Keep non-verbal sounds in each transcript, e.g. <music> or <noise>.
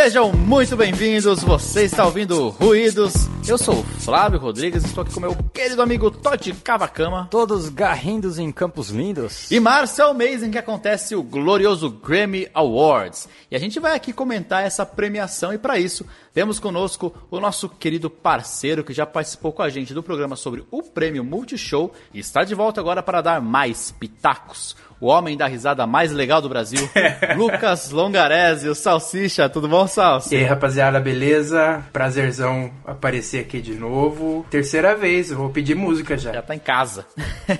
Sejam muito bem-vindos, você está ouvindo Ruídos. Eu sou o Flávio Rodrigues, estou aqui com meu querido amigo Totti Cavacama. Todos garrindos em campos lindos. E março é o mês em que acontece o glorioso Grammy Awards. E a gente vai aqui comentar essa premiação e para isso temos conosco o nosso querido parceiro que já participou com a gente do programa sobre o prêmio Multishow e está de volta agora para dar mais pitacos o homem da risada mais legal do Brasil, <laughs> Lucas Longarese, o Salsicha. Tudo bom, Salsi? E aí, rapaziada, beleza? Prazerzão aparecer aqui de novo. Terceira vez, eu vou pedir música já. Já tá em casa.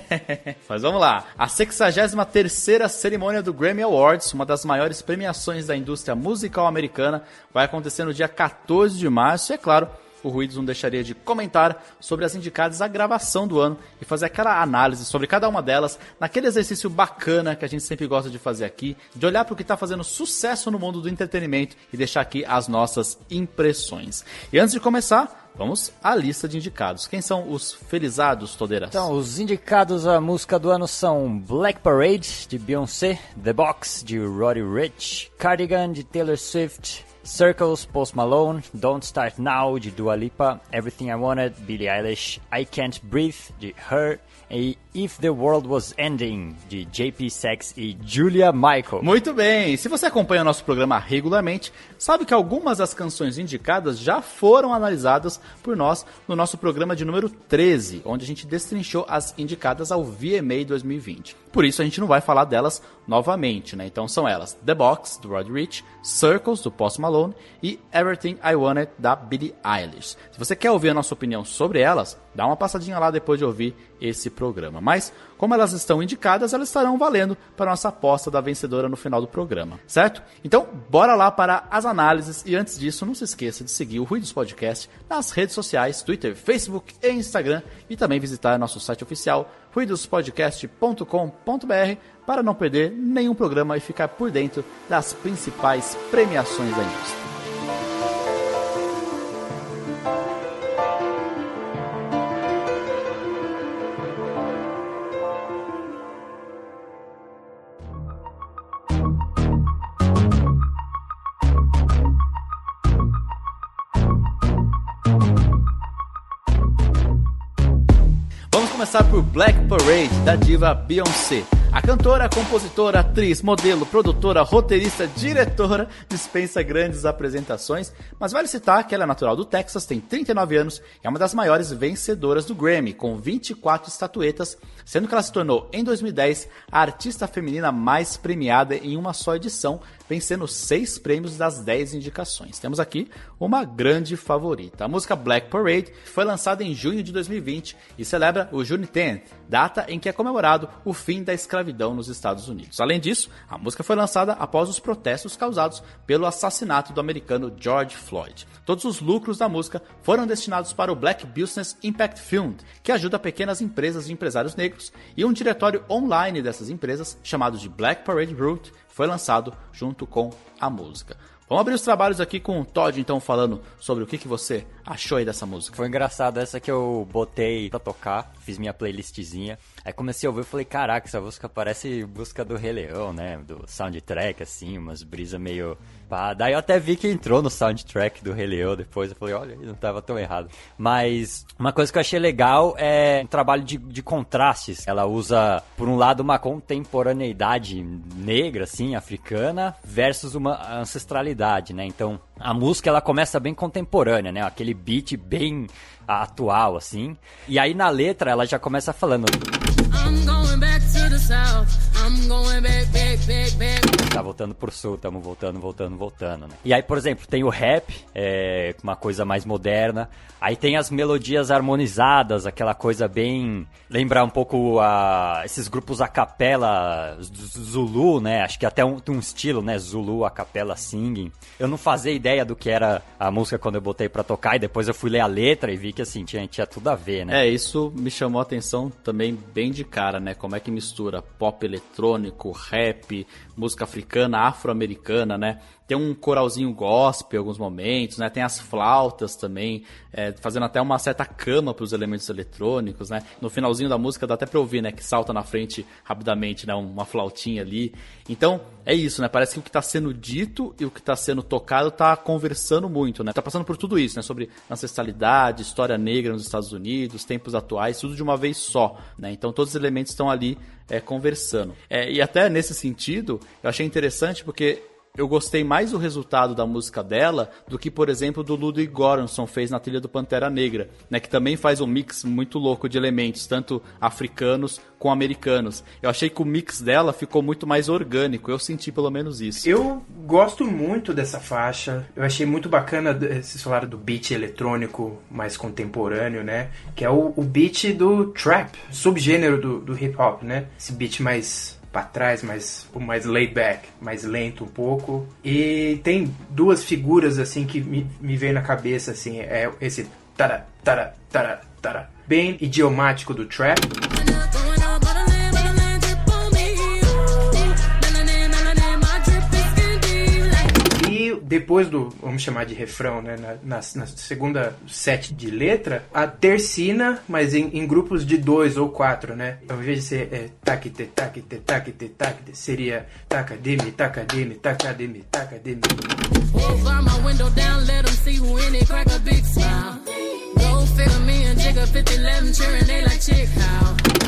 <laughs> Mas vamos lá. A 63 cerimônia do Grammy Awards, uma das maiores premiações da indústria musical americana, vai acontecer no dia 14 de março e, é claro, o Ruídos não deixaria de comentar sobre as indicadas à gravação do ano e fazer aquela análise sobre cada uma delas, naquele exercício bacana que a gente sempre gosta de fazer aqui, de olhar para o que está fazendo sucesso no mundo do entretenimento e deixar aqui as nossas impressões. E antes de começar, Vamos à lista de indicados. Quem são os felizados, Todeiras? Então, os indicados à música do ano são Black Parade, de Beyoncé, The Box, de Roddy Rich, Cardigan, de Taylor Swift, Circles, Post Malone, Don't Start Now, de Dua Lipa, Everything I Wanted, Billie Eilish, I Can't Breathe, de Her, e If the World Was Ending, de JP Sachs e Julia Michael. Muito bem! Se você acompanha o nosso programa regularmente, sabe que algumas das canções indicadas já foram analisadas por nós no nosso programa de número 13, onde a gente destrinchou as indicadas ao VMA 2020. Por isso a gente não vai falar delas novamente, né? Então são elas The Box, do Rod Rich, Circles, do Post Malone e Everything I Wanted, da Billie Eilish. Se você quer ouvir a nossa opinião sobre elas, dá uma passadinha lá depois de ouvir esse programa. Mas, como elas estão indicadas, elas estarão valendo para nossa aposta da vencedora no final do programa, certo? Então, bora lá para as análises e antes disso, não se esqueça de seguir o Ruídos Podcast nas redes sociais, Twitter, Facebook e Instagram e também visitar nosso site oficial ruidospodcast.com.br para não perder nenhum programa e ficar por dentro das principais premiações da indústria. Começar por Black Parade, da diva Beyoncé. A cantora, compositora, atriz, modelo, produtora, roteirista, diretora dispensa grandes apresentações, mas vale citar que ela é natural do Texas, tem 39 anos e é uma das maiores vencedoras do Grammy, com 24 estatuetas, sendo que ela se tornou, em 2010, a artista feminina mais premiada em uma só edição, vencendo seis prêmios das 10 indicações. Temos aqui uma grande favorita. A música Black Parade foi lançada em junho de 2020 e celebra o Juneteenth, data em que é comemorado o fim da escravidão nos Estados Unidos. Além disso, a música foi lançada após os protestos causados pelo assassinato do americano George Floyd. Todos os lucros da música foram destinados para o Black Business Impact Fund, que ajuda pequenas empresas e empresários negros, e um diretório online dessas empresas, chamado de Black Parade Route, foi lançado junto com a música. Vamos abrir os trabalhos aqui com o Todd, então, falando sobre o que, que você achou aí dessa música. Foi engraçado essa que eu botei pra tocar, fiz minha playlistzinha. Aí comecei a ouvir e falei, caraca, essa música parece música do Rei Leão, né? Do soundtrack, assim, umas brisas meio pá. Daí eu até vi que entrou no soundtrack do Rei Leão depois. Eu falei, olha, não tava tão errado. Mas uma coisa que eu achei legal é um trabalho de, de contrastes. Ela usa, por um lado, uma contemporaneidade negra, assim, africana, versus uma ancestralidade, né? Então, a música ela começa bem contemporânea, né? Aquele beat bem atual, assim. E aí na letra ela já começa falando. South. I'm going back, back, back, back. Tá voltando pro sul, tamo voltando, voltando, voltando, né? E aí, por exemplo, tem o rap, é uma coisa mais moderna. Aí tem as melodias harmonizadas, aquela coisa bem. Lembrar um pouco a, esses grupos a capela Zulu, né? Acho que até um, um estilo, né? Zulu a capela singing. Eu não fazia ideia do que era a música quando eu botei pra tocar e depois eu fui ler a letra e vi que assim, tinha, tinha tudo a ver, né? É, isso me chamou a atenção também bem de cara, né? Como é que mistura pop eletrônico rap, música africana, afro-americana, né? Tem um coralzinho gospel em alguns momentos, né? Tem as flautas também, é, fazendo até uma certa cama para os elementos eletrônicos, né? No finalzinho da música dá até para ouvir, né? Que salta na frente rapidamente, né? Uma flautinha ali. Então, é isso, né? Parece que o que está sendo dito e o que está sendo tocado está conversando muito, né? Tá passando por tudo isso, né? Sobre ancestralidade, história negra nos Estados Unidos, tempos atuais, tudo de uma vez só, né? Então todos os elementos estão ali é, conversando. É, e até nesse sentido, eu achei interessante porque eu gostei mais do resultado da música dela do que, por exemplo, do Ludwig Göransson fez na trilha do Pantera Negra, né, que também faz um mix muito louco de elementos, tanto africanos com americanos. Eu achei que o mix dela ficou muito mais orgânico, eu senti pelo menos isso. Eu gosto muito dessa faixa, eu achei muito bacana esse falar do beat eletrônico mais contemporâneo, né, que é o, o beat do trap, subgênero do, do hip hop, né, esse beat mais para trás, mais, mais laid back, mais lento um pouco. E tem duas figuras assim que me, me veio na cabeça assim, é esse tara tara tara tara bem idiomático do trap. Depois do, vamos chamar de refrão, né, na, na, na segunda set de letra, a tercina, mas em, em, grupos de dois ou quatro, né? Ao invés de ser é, taquite, taquite, taquite, taquite, seria tacademe, tacademe, tacademe, tacademe. Over my window down, let them see who in it, crack a big smile.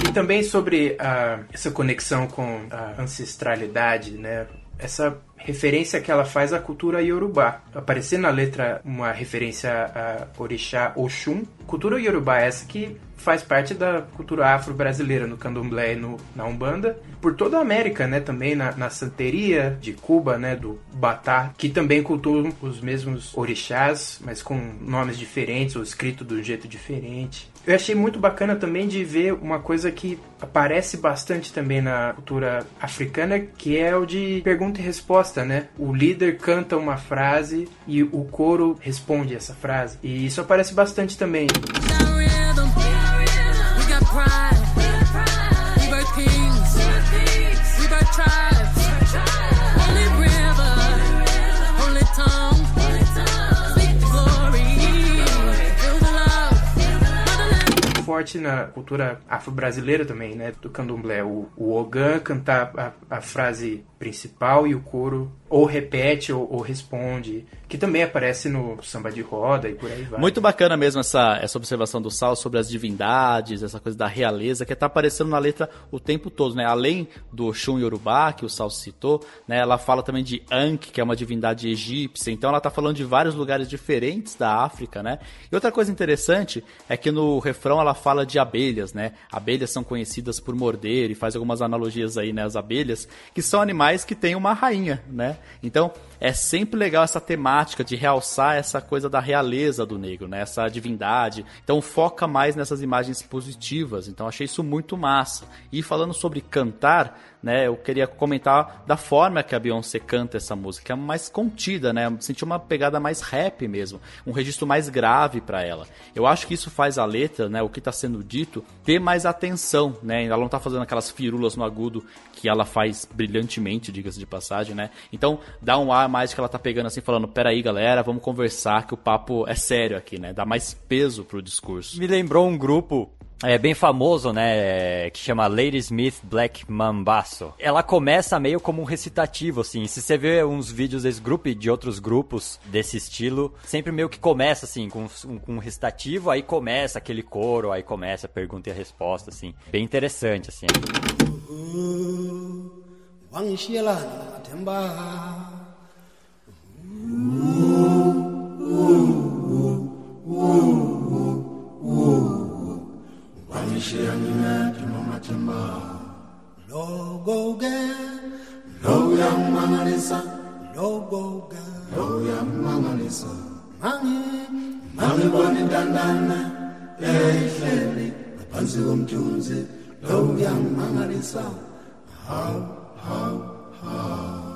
E também sobre uh, essa conexão com a ancestralidade, né? Essa referência que ela faz à cultura iorubá. Aparecer na letra uma referência a orixá Oxum. Cultura iorubá é essa que faz parte da cultura afro-brasileira no candomblé e no, na umbanda. Por toda a América, né, também na, na santeria de Cuba, né, do Batá, que também cultuam os mesmos orixás, mas com nomes diferentes ou escrito de um jeito diferente. Eu achei muito bacana também de ver uma coisa que aparece bastante também na cultura africana, que é o de pergunta e resposta, né? O líder canta uma frase e o coro responde essa frase. E isso aparece bastante também. Forte na cultura afro-brasileira também, né? Do candomblé. O, o Ogan cantar a, a frase principal e o coro ou repete ou, ou, responde, que também aparece no samba de roda e por aí vai. Muito bacana mesmo essa, essa observação do Sal sobre as divindades, essa coisa da realeza, que está aparecendo na letra o tempo todo, né? Além do Shun Yorubá, que o Sal citou, né? Ela fala também de Ankh, que é uma divindade egípcia, então ela está falando de vários lugares diferentes da África, né? E outra coisa interessante é que no refrão ela fala de abelhas, né? Abelhas são conhecidas por morder e faz algumas analogias aí, né? As abelhas, que são animais que têm uma rainha, né? Então, é sempre legal essa temática de realçar essa coisa da realeza do negro, né? Essa divindade. Então, foca mais nessas imagens positivas. Então, achei isso muito massa. E falando sobre cantar, né? Eu queria comentar da forma que a Beyoncé canta essa música, é mais contida, né? Senti uma pegada mais rap mesmo, um registro mais grave para ela. Eu acho que isso faz a letra, né? O que está sendo dito ter mais atenção, né? Ela não está fazendo aquelas firulas no agudo que ela faz brilhantemente, diga-se de passagem, né? Então dá um ar mais que ela tá pegando assim, falando: peraí, galera, vamos conversar que o papo é sério aqui, né? Dá mais peso pro discurso. Me lembrou um grupo é bem famoso, né, que chama Lady Smith Black Mambasso. Ela começa meio como um recitativo, assim. Se você vê uns vídeos desse grupo e de outros grupos desse estilo, sempre meio que começa, assim, com, com um recitativo, aí começa aquele coro, aí começa a pergunta e a resposta, assim. Bem interessante, assim. Mama umthunzi lo uyangimangalisa haw haw haw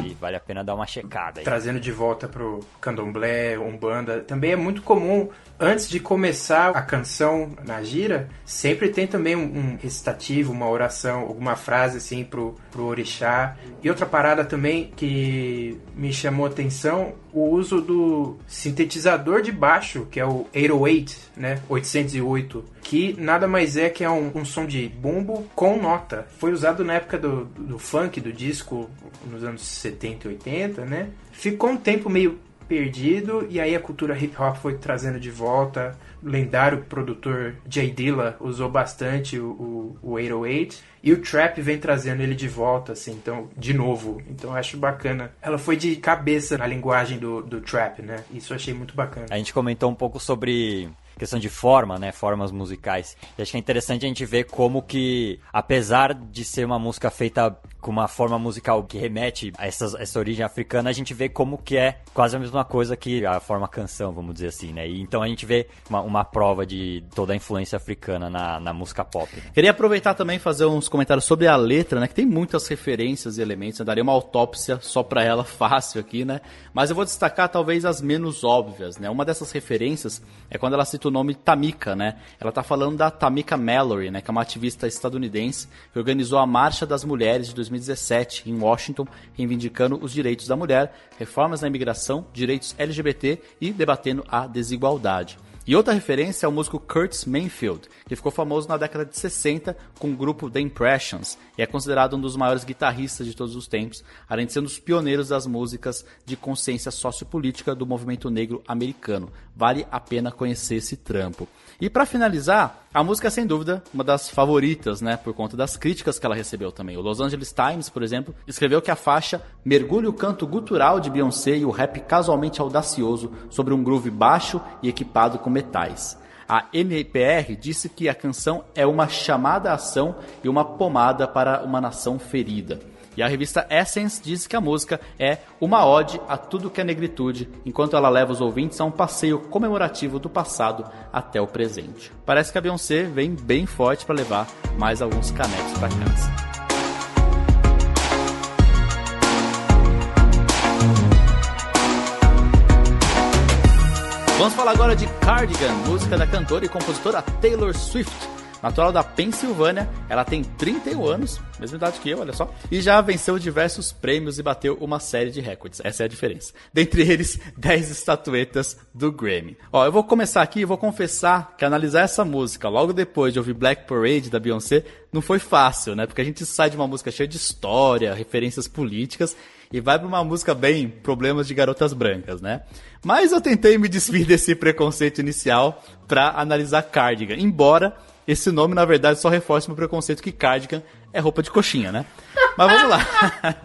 How vale a pena dar uma checada. Aí. Trazendo de volta pro candomblé, umbanda, também é muito comum antes de começar a canção na gira, sempre tem também um, um recitativo, uma oração, alguma frase assim pro, pro orixá. E outra parada também que me chamou atenção, o uso do sintetizador de baixo, que é o 808, né, 808, que nada mais é que é um, um som de bumbo com nota. Foi usado na época do, do funk, do disco, nos anos 70 e 80, né? Ficou um tempo meio perdido e aí a cultura hip hop foi trazendo de volta. Lendário produtor Jay Dilla usou bastante o, o, o 808 e o trap vem trazendo ele de volta, assim, então, de novo. Então eu acho bacana. Ela foi de cabeça na linguagem do, do trap, né? Isso eu achei muito bacana. A gente comentou um pouco sobre questão de forma, né? Formas musicais. E acho que é interessante a gente ver como que, apesar de ser uma música feita com uma forma musical que remete a essa, essa origem africana, a gente vê como que é quase a mesma coisa que a forma canção, vamos dizer assim, né? E, então a gente vê uma, uma prova de toda a influência africana na, na música pop. Né? Queria aproveitar também e fazer uns comentários sobre a letra, né? Que tem muitas referências e elementos. Eu daria uma autópsia só para ela <laughs> fácil aqui, né? Mas eu vou destacar talvez as menos óbvias, né? Uma dessas referências é quando ela cita o nome Tamika, né? Ela tá falando da Tamika Mallory, né? Que é uma ativista estadunidense que organizou a Marcha das Mulheres de 2017 em Washington, reivindicando os direitos da mulher, reformas na imigração, direitos LGBT e debatendo a desigualdade. E outra referência é o músico Curtis Mayfield, que ficou famoso na década de 60 com o grupo The Impressions e é considerado um dos maiores guitarristas de todos os tempos, além de ser um dos pioneiros das músicas de consciência sociopolítica do movimento negro americano. Vale a pena conhecer esse trampo. E para finalizar, a música é sem dúvida uma das favoritas, né, por conta das críticas que ela recebeu também. O Los Angeles Times, por exemplo, escreveu que a faixa mergulha o canto gutural de Beyoncé e o rap casualmente audacioso sobre um groove baixo e equipado com metais. A NPR disse que a canção é uma chamada à ação e uma pomada para uma nação ferida. E a revista Essence diz que a música é uma ode a tudo que é negritude, enquanto ela leva os ouvintes a um passeio comemorativo do passado até o presente. Parece que a Beyoncé vem bem forte para levar mais alguns canecos para casa. Vamos falar agora de Cardigan, música da cantora e compositora Taylor Swift. Natural da Pensilvânia, ela tem 31 anos, mesma idade que eu, olha só, e já venceu diversos prêmios e bateu uma série de recordes. Essa é a diferença. Dentre eles, <laughs> 10 estatuetas do Grammy. Ó, eu vou começar aqui e vou confessar que analisar essa música logo depois de ouvir Black Parade da Beyoncé não foi fácil, né? Porque a gente sai de uma música cheia de história, referências políticas e vai para uma música bem problemas de garotas brancas, né? Mas eu tentei me desvir <laughs> desse preconceito inicial para analisar Cardigan, embora esse nome, na verdade, só reforça o meu preconceito que cardigan é roupa de coxinha, né? Mas vamos lá.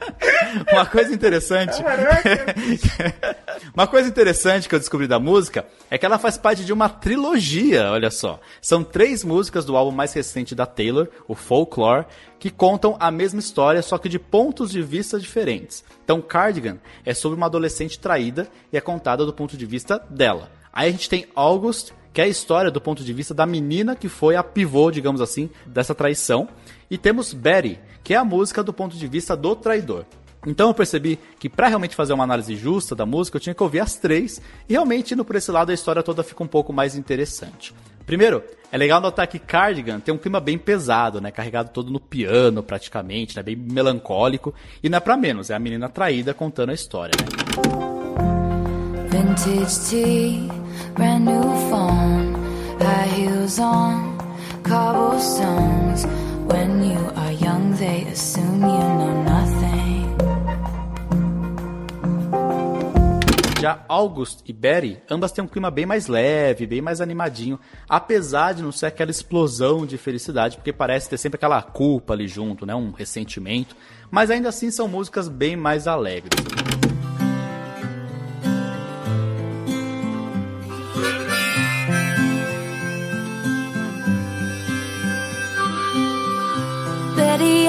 <laughs> Uma coisa interessante. <laughs> uma coisa interessante que eu descobri da música é que ela faz parte de uma trilogia, olha só. São três músicas do álbum mais recente da Taylor, o Folklore, que contam a mesma história, só que de pontos de vista diferentes. Então, Cardigan é sobre uma adolescente traída e é contada do ponto de vista dela. Aí a gente tem August, que é a história do ponto de vista da menina que foi a pivô, digamos assim, dessa traição. E temos Betty, que é a música do ponto de vista do traidor. Então eu percebi que para realmente fazer uma análise justa da música, eu tinha que ouvir as três, e realmente indo por esse lado a história toda fica um pouco mais interessante. Primeiro, é legal notar que Cardigan tem um clima bem pesado, né? Carregado todo no piano, praticamente, né? Bem melancólico. E não é pra menos, é a menina traída contando a história, né? Vintage tea brand new phone, high heels on, cobblestones. When you are young, they assume you know nothing. Já August e Betty, ambas têm um clima bem mais leve, bem mais animadinho, apesar de não ser aquela explosão de felicidade, porque parece ter sempre aquela culpa ali junto, né, um ressentimento, mas ainda assim são músicas bem mais alegres.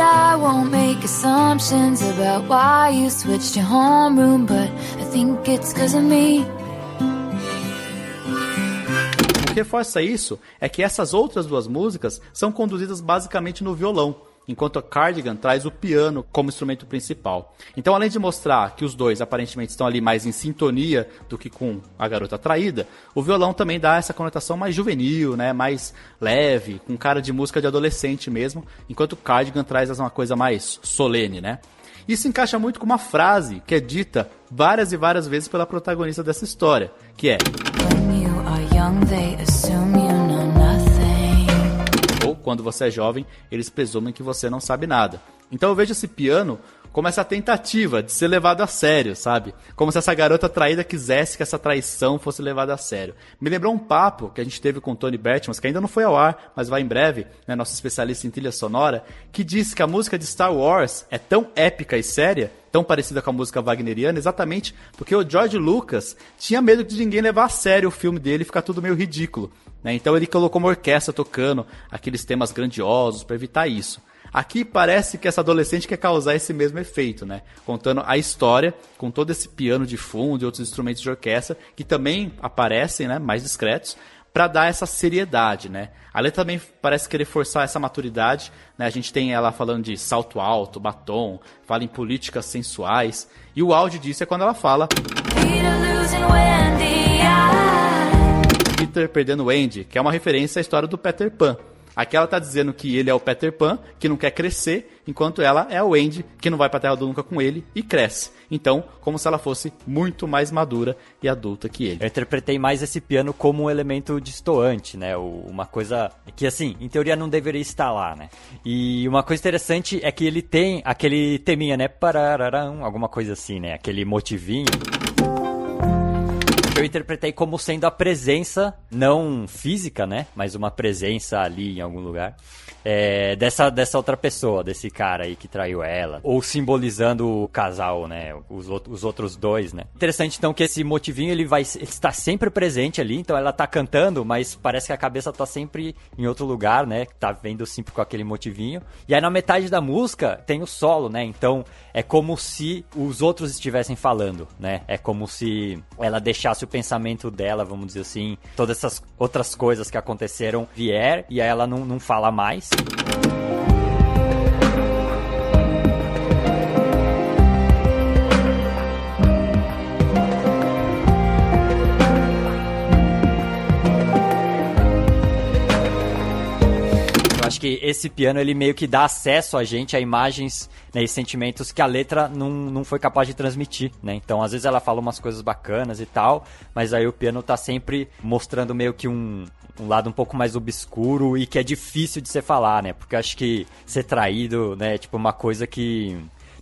I won't make assumptions about why you switched your homeroom, but I think it's cause of me. O que reforça isso é que essas outras duas músicas são conduzidas basicamente no violão. Enquanto a Cardigan traz o piano como instrumento principal. Então, além de mostrar que os dois aparentemente estão ali mais em sintonia do que com a garota traída, o violão também dá essa conotação mais juvenil, né, mais leve, com cara de música de adolescente mesmo, enquanto o Cardigan traz uma coisa mais solene, né? Isso encaixa muito com uma frase que é dita várias e várias vezes pela protagonista dessa história, que é Ou quando você é jovem, eles presumem que você não sabe nada. Então eu vejo esse piano como essa tentativa de ser levado a sério, sabe? Como se essa garota traída quisesse que essa traição fosse levada a sério. Me lembrou um papo que a gente teve com o Tony Bertmans, que ainda não foi ao ar, mas vai em breve, né, nosso especialista em trilha sonora, que disse que a música de Star Wars é tão épica e séria, tão parecida com a música wagneriana, exatamente porque o George Lucas tinha medo de ninguém levar a sério o filme dele e ficar tudo meio ridículo. Né? Então ele colocou uma orquestra tocando aqueles temas grandiosos para evitar isso. Aqui parece que essa adolescente quer causar esse mesmo efeito, né? Contando a história com todo esse piano de fundo e outros instrumentos de orquestra que também aparecem, né, mais discretos, para dar essa seriedade, né? A letra também parece querer forçar essa maturidade, né? A gente tem ela falando de salto alto, batom, fala em políticas sensuais, e o áudio disso é quando ela fala Peter perdendo o Andy, que é uma referência à história do Peter Pan. Aqui ela tá dizendo que ele é o Peter Pan, que não quer crescer, enquanto ela é o Andy, que não vai pra Terra do Nunca com ele e cresce. Então, como se ela fosse muito mais madura e adulta que ele. Eu interpretei mais esse piano como um elemento distoante, né? Uma coisa que, assim, em teoria não deveria estar lá, né? E uma coisa interessante é que ele tem aquele teminha, né? Parararam, alguma coisa assim, né? Aquele motivinho eu interpretei como sendo a presença, não física, né? Mas uma presença ali em algum lugar. É, dessa, dessa outra pessoa, desse cara aí que traiu ela. Ou simbolizando o casal, né? Os, os outros dois, né? Interessante, então, que esse motivinho ele vai ele está sempre presente ali. Então ela tá cantando, mas parece que a cabeça tá sempre em outro lugar, né? Tá vendo sempre com aquele motivinho. E aí na metade da música tem o solo, né? Então é como se os outros estivessem falando, né? É como se ela deixasse o pensamento dela, vamos dizer assim, todas essas outras coisas que aconteceram vier e aí ela não, não fala mais. Acho que esse piano ele meio que dá acesso a gente a imagens né, e sentimentos que a letra não, não foi capaz de transmitir, né? Então, às vezes ela fala umas coisas bacanas e tal, mas aí o piano tá sempre mostrando meio que um, um lado um pouco mais obscuro e que é difícil de você falar, né? Porque acho que ser traído, né, é tipo uma coisa que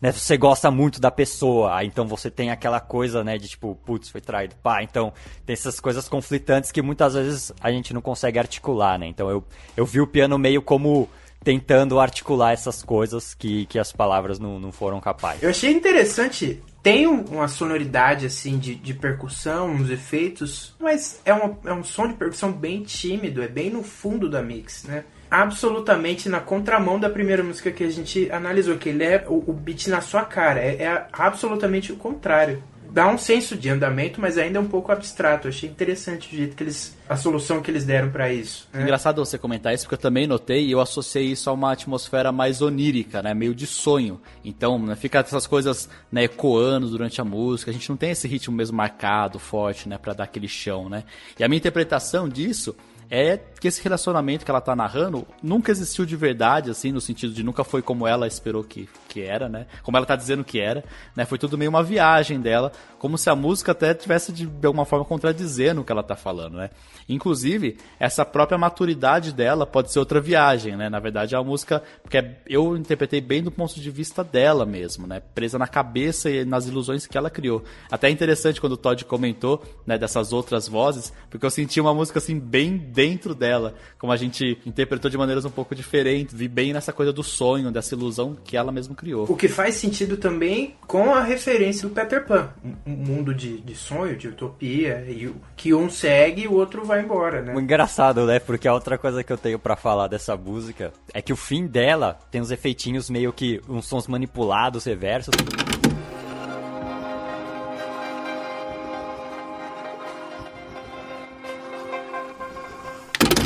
né, você gosta muito da pessoa, então você tem aquela coisa, né, de tipo, putz, foi traído, pá, então tem essas coisas conflitantes que muitas vezes a gente não consegue articular, né, então eu, eu vi o piano meio como tentando articular essas coisas que, que as palavras não, não foram capazes. Eu achei interessante tem uma sonoridade assim de, de percussão, uns efeitos, mas é, uma, é um som de percussão bem tímido, é bem no fundo da mix, né? Absolutamente na contramão da primeira música que a gente analisou, que ele é o, o beat na sua cara, é, é absolutamente o contrário dá um senso de andamento, mas ainda é um pouco abstrato. Achei interessante o jeito que eles. a solução que eles deram para isso. Né? Engraçado você comentar isso, porque eu também notei e eu associei isso a uma atmosfera mais onírica, né? Meio de sonho. Então, né, fica essas coisas né, ecoando durante a música. A gente não tem esse ritmo mesmo marcado, forte, né? Pra dar aquele chão, né? E a minha interpretação disso é que esse relacionamento que ela tá narrando nunca existiu de verdade, assim, no sentido de nunca foi como ela esperou que, que era, né? Como ela tá dizendo que era, né? Foi tudo meio uma viagem dela, como se a música até tivesse de, de alguma forma contradizendo o que ela tá falando, né? Inclusive, essa própria maturidade dela pode ser outra viagem, né? Na verdade, é uma música porque eu interpretei bem do ponto de vista dela mesmo, né? Presa na cabeça e nas ilusões que ela criou. Até é interessante quando o Todd comentou, né, dessas outras vozes, porque eu senti uma música assim bem dentro dela, como a gente interpretou de maneiras um pouco diferentes, vi bem nessa coisa do sonho, dessa ilusão que ela mesma criou. O que faz sentido também com a referência do Peter Pan, um mundo de, de sonho, de utopia, e que um segue e o outro vai embora, né? Engraçado, né? Porque a outra coisa que eu tenho para falar dessa música é que o fim dela tem uns efeitinhos meio que uns sons manipulados, reversos.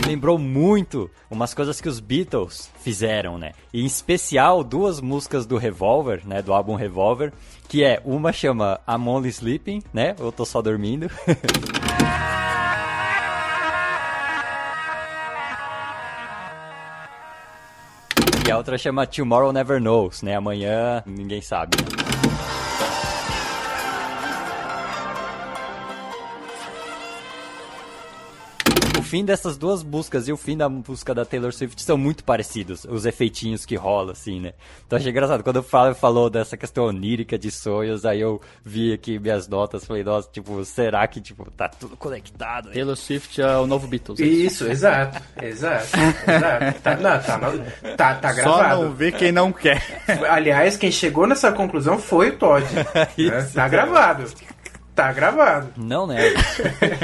Lembrou muito umas coisas que os Beatles fizeram, né? E em especial duas músicas do Revolver, né? Do álbum Revolver, que é uma chama I'm Only Sleeping, né? Eu tô só dormindo. <laughs> e a outra chama Tomorrow Never Knows, né? Amanhã ninguém sabe. Né? Fim dessas duas músicas e o fim da música da Taylor Swift são muito parecidos, os efeitinhos que rola, assim, né? Então achei engraçado. Quando o Flávio falou dessa questão onírica de sonhos, aí eu vi aqui minhas notas, falei, nossa, tipo, será que, tipo, tá tudo conectado? Né? Taylor Swift é o novo Beatles. É isso, exato, exato, exato. Tá, não, tá, tá, tá gravado. Só não vê quem não quer. Aliás, quem chegou nessa conclusão foi o Todd. <laughs> né? Tá gravado. Tá gravado. Não, né?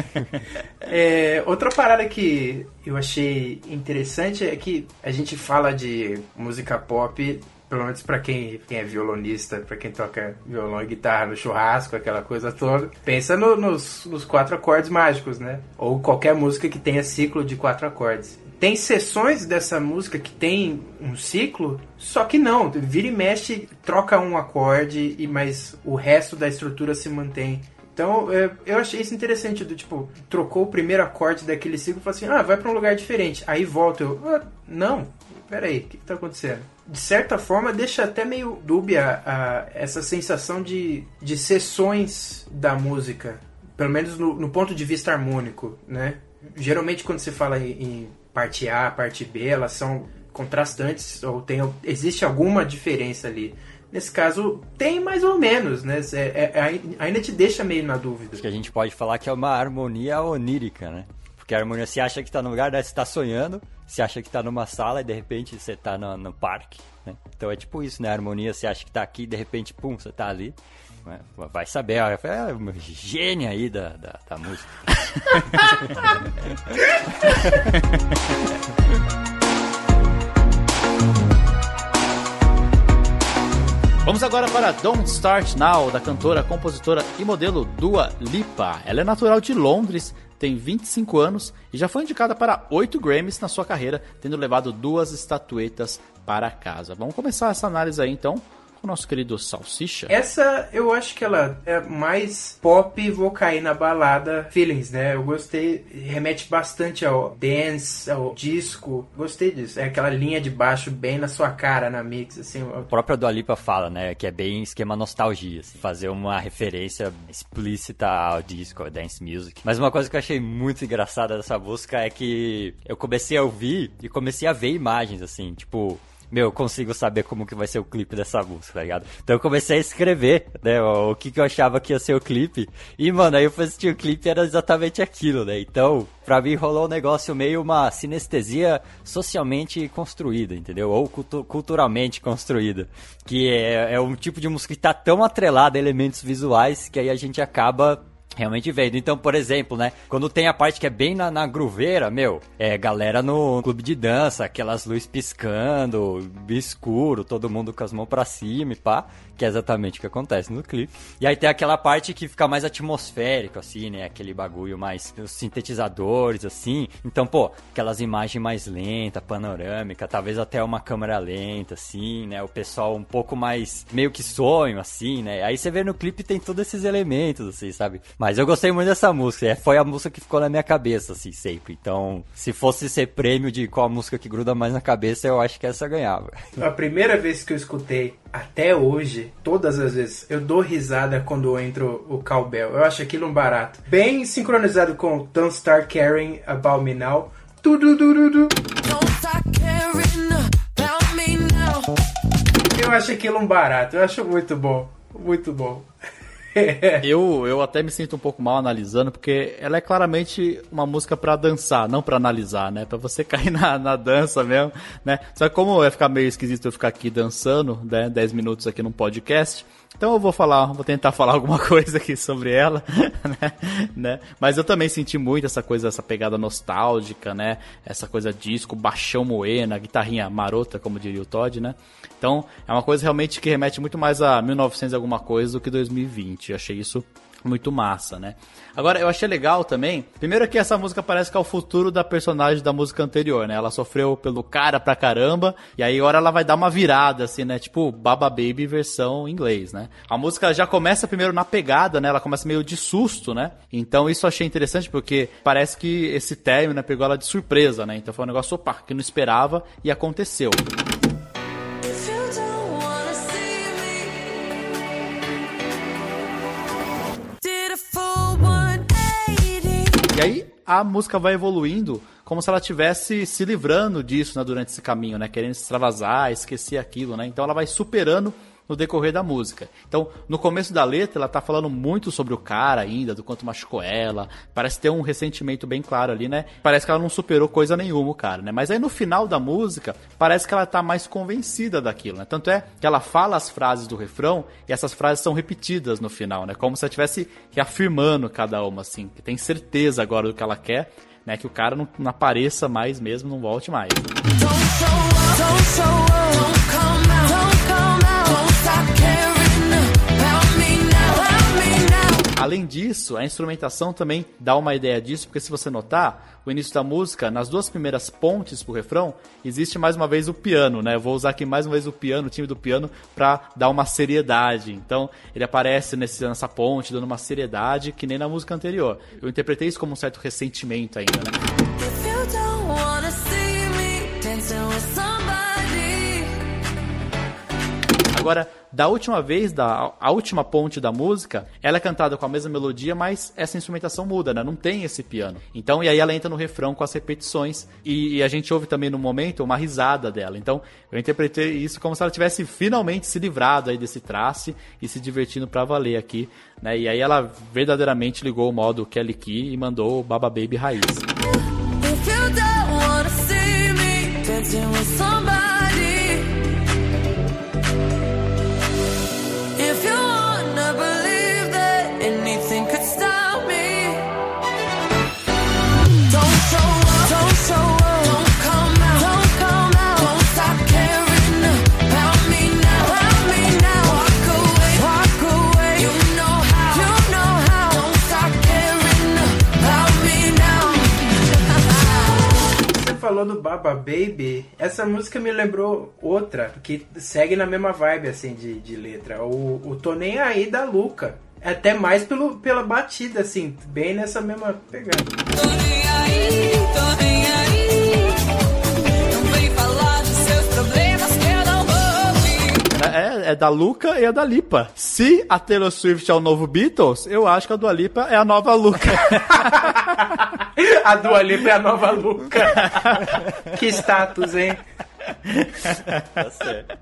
<laughs> é, outra parada que eu achei interessante é que a gente fala de música pop, pelo menos pra quem, quem é violonista, pra quem toca violão e guitarra no churrasco, aquela coisa toda, pensa no, nos, nos quatro acordes mágicos, né? Ou qualquer música que tenha ciclo de quatro acordes. Tem sessões dessa música que tem um ciclo, só que não, vira e mexe, troca um acorde, e mas o resto da estrutura se mantém. Então, é, eu achei isso interessante, do tipo, trocou o primeiro acorde daquele ciclo e falou assim, ah, vai para um lugar diferente. Aí volta, eu, ah, não, peraí, o que, que tá acontecendo? De certa forma, deixa até meio dúbia a, essa sensação de, de sessões da música, pelo menos no, no ponto de vista harmônico, né? Geralmente, quando você fala em, em parte A, parte B, elas são contrastantes, ou tem, existe alguma diferença ali. Nesse caso, tem mais ou menos, né? É, é, é, ainda te deixa meio na dúvida. Acho que a gente pode falar que é uma harmonia onírica, né? Porque a harmonia, você acha que está no lugar, daí você está sonhando, você acha que está numa sala e de repente você está no, no, parque, né? Então é tipo isso, né? A harmonia, você acha que está aqui e de repente, pum, você está ali. Né? Vai saber, é uma gênia aí da, da, da música. <laughs> Vamos agora para Don't Start Now, da cantora, compositora e modelo Dua Lipa. Ela é natural de Londres, tem 25 anos e já foi indicada para 8 Grammys na sua carreira, tendo levado duas estatuetas para casa. Vamos começar essa análise aí então o nosso querido Salsicha. Essa eu acho que ela é mais pop, vou cair na balada feelings, né? Eu gostei, remete bastante ao dance, ao disco. Gostei disso. É aquela linha de baixo bem na sua cara na mix, assim. A própria Dua Lipa fala, né? Que é bem esquema nostalgia, assim, fazer uma referência explícita ao disco, ao dance music. Mas uma coisa que eu achei muito engraçada dessa música é que eu comecei a ouvir e comecei a ver imagens, assim, tipo meu, eu consigo saber como que vai ser o clipe dessa música, tá ligado? Então eu comecei a escrever, né, o que que eu achava que ia ser o clipe. E, mano, aí eu fui assistir o clipe e era exatamente aquilo, né? Então, pra mim rolou um negócio meio uma sinestesia socialmente construída, entendeu? Ou cultu culturalmente construída. Que é, é um tipo de música que tá tão atrelada a elementos visuais que aí a gente acaba realmente vendo. Então, por exemplo, né? Quando tem a parte que é bem na, na gruveira, meu, é galera no clube de dança, aquelas luzes piscando, escuro, todo mundo com as mãos pra cima e pá que é exatamente o que acontece no clipe. E aí tem aquela parte que fica mais atmosférico, assim, né? Aquele bagulho mais os sintetizadores, assim. Então, pô, aquelas imagens mais lenta, panorâmica, talvez até uma câmera lenta, assim, né? O pessoal um pouco mais meio que sonho, assim, né? Aí você vê no clipe tem todos esses elementos, assim, sabe? Mas eu gostei muito dessa música. É, foi a música que ficou na minha cabeça, assim, sempre. Então, se fosse ser prêmio de qual a música que gruda mais na cabeça, eu acho que essa ganhava. A primeira vez que eu escutei até hoje, todas as vezes, eu dou risada quando entra o cowbell. Eu acho aquilo um barato. Bem sincronizado com Don't Start Caring About Me Now. Du, du, du, du, du. Eu acho aquilo um barato. Eu acho muito bom. Muito bom. <laughs> eu, eu até me sinto um pouco mal analisando, porque ela é claramente uma música para dançar, não para analisar, né? Para você <laughs> cair na, na dança mesmo, né? Só que como vai ficar meio esquisito eu ficar aqui dançando, né? 10 minutos aqui num podcast, então eu vou falar, vou tentar falar <laughs> alguma coisa aqui sobre ela, <laughs> né? né? Mas eu também senti muito essa coisa, essa pegada nostálgica, né? Essa coisa disco, baixão moena, guitarrinha marota, como diria o Todd, né? Então é uma coisa realmente que remete muito mais a 1900 alguma coisa do que 2020. Eu achei isso muito massa, né? Agora, eu achei legal também. Primeiro que essa música parece que é o futuro da personagem da música anterior, né? Ela sofreu pelo cara pra caramba, e aí agora ela vai dar uma virada, assim, né? Tipo, Baba Baby versão inglês, né? A música já começa primeiro na pegada, né? Ela começa meio de susto, né? Então isso eu achei interessante porque parece que esse término né, pegou ela de surpresa, né? Então foi um negócio, opa, que não esperava e aconteceu. E aí a música vai evoluindo como se ela tivesse se livrando disso né, durante esse caminho, né? Querendo extravasar, esquecer aquilo, né? Então ela vai superando no decorrer da música. Então, no começo da letra, ela tá falando muito sobre o cara ainda, do quanto machucou ela. Parece ter um ressentimento bem claro ali, né? Parece que ela não superou coisa nenhuma, o cara, né? Mas aí no final da música, parece que ela tá mais convencida daquilo, né? Tanto é que ela fala as frases do refrão e essas frases são repetidas no final, né? Como se ela estivesse reafirmando cada uma, assim, que tem certeza agora do que ela quer. Né, que o cara não, não apareça mais mesmo, não volte mais. Don't show up, don't show up, Além disso, a instrumentação também dá uma ideia disso, porque se você notar, o início da música, nas duas primeiras pontes pro refrão, existe mais uma vez o piano, né? Eu vou usar aqui mais uma vez o piano, o time do piano, para dar uma seriedade. Então, ele aparece nesse, nessa ponte, dando uma seriedade que nem na música anterior. Eu interpretei isso como um certo ressentimento ainda, né? Agora, da última vez, da a última ponte da música, ela é cantada com a mesma melodia, mas essa instrumentação muda, né? Não tem esse piano. Então, e aí ela entra no refrão com as repetições e, e a gente ouve também no momento uma risada dela. Então, eu interpretei isso como se ela tivesse finalmente se livrado aí desse trace e se divertindo para valer aqui, né? E aí ela verdadeiramente ligou o modo Kelly Key e mandou o Baba Baby raiz. If do Baba Baby, essa música me lembrou outra, que segue na mesma vibe, assim, de, de letra. O, o Tô Nem Aí da Luca. Até mais pelo, pela batida, assim, bem nessa mesma pegada. Tô nem aí, tô nem aí. É, é da Luca e é da Lipa. Se a Taylor Swift é o novo Beatles, eu acho que a Dua Lipa é a nova Luca. <laughs> A Dua Lipa é a nova Luca. <laughs> que status, hein? <laughs> tá certo.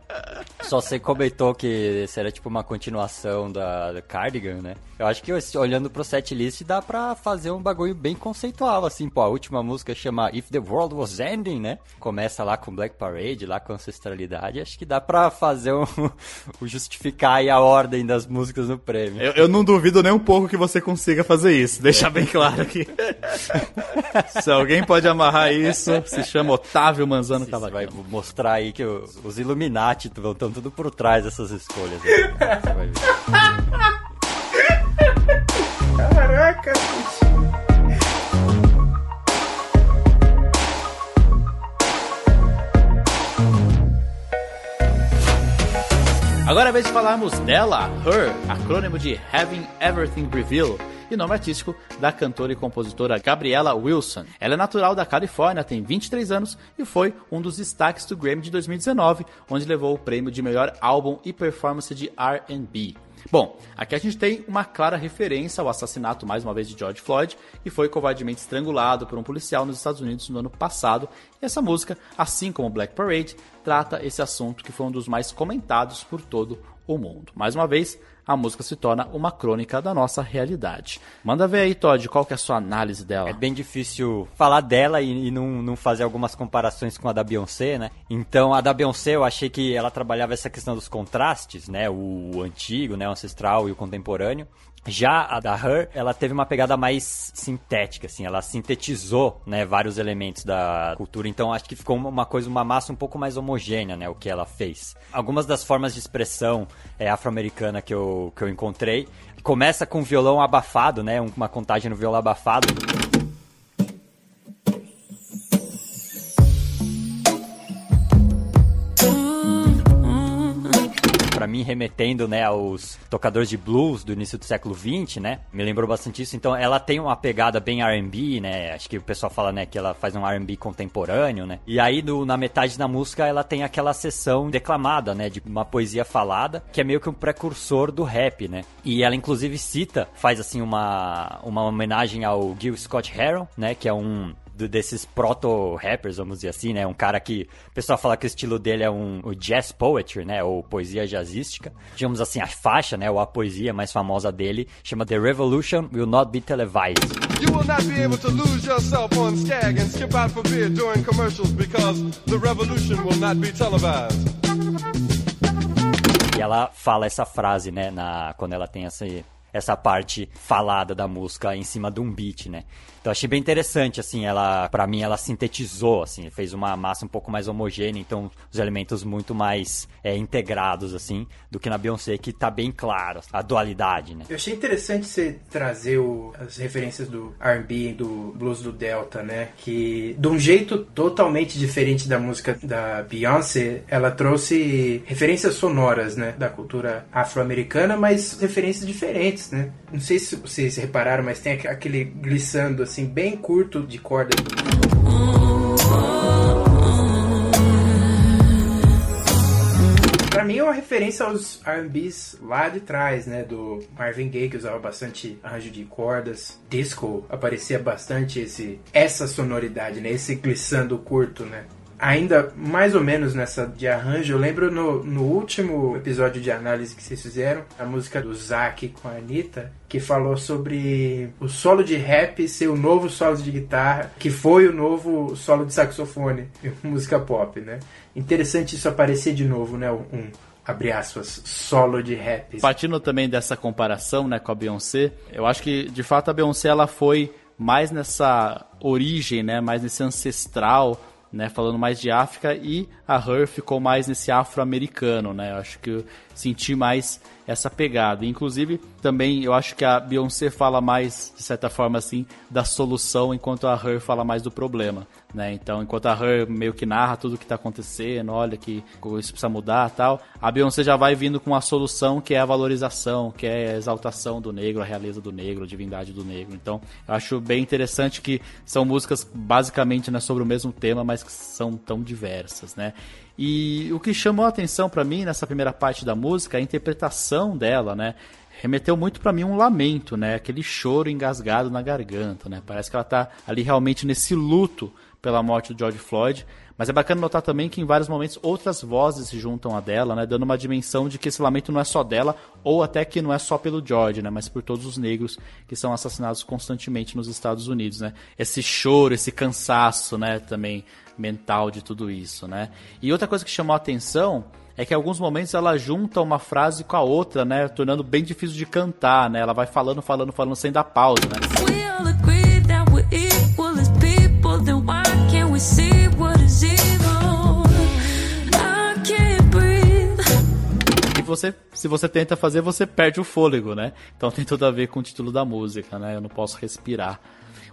Só você comentou que seria tipo uma continuação da, da Cardigan, né? Eu acho que olhando pro setlist dá pra fazer um bagulho bem conceitual, assim, pô, a última música chama If the World Was Ending, né? Começa lá com Black Parade, lá com ancestralidade, acho que dá pra fazer um, <laughs> um justificar aí a ordem das músicas no prêmio. Eu, eu, não duvido nem um pouco que você consiga fazer isso, deixar bem claro aqui. <laughs> Se alguém pode amarrar isso, se chama Otávio Manzano Cavaquinho. Mostrar aí que os Illuminati estão tudo por trás dessas escolhas. Aí. Você vai ver. Caraca, Agora é vez de falarmos dela, Her, acrônimo de Having Everything Reveal, e nome artístico da cantora e compositora Gabriela Wilson. Ela é natural da Califórnia, tem 23 anos e foi um dos destaques do Grammy de 2019, onde levou o prêmio de melhor álbum e performance de R&B. Bom, aqui a gente tem uma clara referência ao assassinato, mais uma vez, de George Floyd, que foi covardemente estrangulado por um policial nos Estados Unidos no ano passado. E essa música, assim como Black Parade, trata esse assunto que foi um dos mais comentados por todo o mundo. Mais uma vez, a música se torna uma crônica da nossa realidade. Manda ver aí, Todd, qual que é a sua análise dela? É bem difícil falar dela e, e não, não fazer algumas comparações com a da Beyoncé, né? Então, a da Beyoncé, eu achei que ela trabalhava essa questão dos contrastes, né? O antigo, né? o ancestral e o contemporâneo. Já a da Her, ela teve uma pegada mais sintética, assim, ela sintetizou, né, vários elementos da cultura, então acho que ficou uma coisa, uma massa um pouco mais homogênea, né, o que ela fez. Algumas das formas de expressão é, afro-americana que eu que eu encontrei. Começa com violão abafado, né? Uma contagem no violão abafado. Para mim remetendo, né, aos tocadores de blues do início do século 20, né? Me lembrou bastante isso. Então, ela tem uma pegada bem R&B, né? Acho que o pessoal fala, né, que ela faz um R&B contemporâneo, né? E aí no, na metade da música ela tem aquela sessão declamada, né, de uma poesia falada, que é meio que um precursor do rap, né? E ela inclusive cita, faz assim uma uma homenagem ao Gil Scott Heron, né, que é um desses proto-rappers, vamos dizer assim, né? Um cara que o pessoal fala que o estilo dele é um o jazz poetry, né? Ou poesia jazzística. Digamos assim, a faixa, né? Ou a poesia mais famosa dele chama The Revolution Will Not Be Televised. You will not be able to lose yourself on Skag and skip out for beer during commercials because the revolution will not be televised. E ela fala essa frase, né, na, quando ela tem essa, essa parte falada da música em cima de um beat, né? Então achei bem interessante, assim, ela, para mim, ela sintetizou, assim, fez uma massa um pouco mais homogênea, então os elementos muito mais é, integrados, assim, do que na Beyoncé, que tá bem claro a dualidade, né? Eu achei interessante você trazer o, as referências do R&B, do blues do Delta, né? Que, de um jeito totalmente diferente da música da Beyoncé, ela trouxe referências sonoras, né? Da cultura afro-americana, mas referências diferentes, né? Não sei se vocês repararam, mas tem aquele glissando, assim, bem curto de corda. Pra mim é uma referência aos R&Bs lá de trás, né? Do Marvin Gaye, que usava bastante arranjo de cordas. Disco aparecia bastante esse, essa sonoridade, né? Esse glissando curto, né? Ainda mais ou menos nessa de arranjo, eu lembro no, no último episódio de análise que vocês fizeram, a música do Zack com a Anitta, que falou sobre o solo de rap ser o novo solo de guitarra, que foi o novo solo de saxofone <laughs> música pop, né? Interessante isso aparecer de novo, né? Um, abre aspas, solo de rap. Partindo também dessa comparação, né, com a Beyoncé, eu acho que de fato a Beyoncé ela foi mais nessa origem, né, mais nesse ancestral né, falando mais de África, e a Her ficou mais nesse afro-americano, né? Eu acho que eu senti mais essa pegada. Inclusive, também eu acho que a Beyoncé fala mais, de certa forma assim, da solução, enquanto a Her fala mais do problema. Né? Então, enquanto a Her meio que narra tudo o que está acontecendo, olha que isso precisa mudar tal, a Beyoncé já vai vindo com a solução que é a valorização, que é a exaltação do negro, a realeza do negro, a divindade do negro. Então, eu acho bem interessante que são músicas basicamente né, sobre o mesmo tema, mas que são tão diversas, né? E o que chamou a atenção para mim nessa primeira parte da música é a interpretação dela, né? Remeteu muito para mim um lamento, né? Aquele choro engasgado na garganta, né? Parece que ela tá ali realmente nesse luto pela morte do George Floyd. Mas é bacana notar também que em vários momentos outras vozes se juntam a dela, né, dando uma dimensão de que esse lamento não é só dela, ou até que não é só pelo George, né, mas por todos os negros que são assassinados constantemente nos Estados Unidos, né. Esse choro, esse cansaço, né, também mental de tudo isso, né. E outra coisa que chamou a atenção é que em alguns momentos ela junta uma frase com a outra, né, tornando bem difícil de cantar, né. Ela vai falando, falando, falando sem dar pausa, né. Você, se você tenta fazer, você perde o fôlego, né? Então tem tudo a ver com o título da música, né? Eu não posso respirar.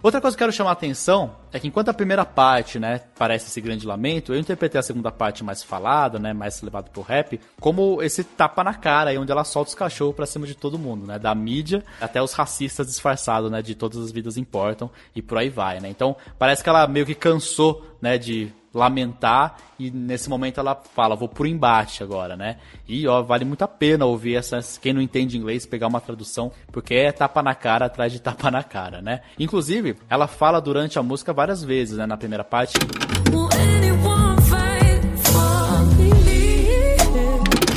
Outra coisa que eu quero chamar a atenção é que enquanto a primeira parte, né, parece esse grande lamento, eu interpretei a segunda parte mais falada, né, mais levado pro rap, como esse tapa na cara aí onde ela solta os cachorros pra cima de todo mundo, né, da mídia até os racistas disfarçados, né, de todas as vidas importam e por aí vai, né. Então, parece que ela meio que cansou, né, de lamentar e nesse momento ela fala, vou pro embate agora, né? E ó, vale muito a pena ouvir essas, quem não entende inglês, pegar uma tradução, porque é tapa na cara atrás de <laughs> tapa na cara, né? Inclusive, ela fala durante a música várias vezes, né, na primeira parte.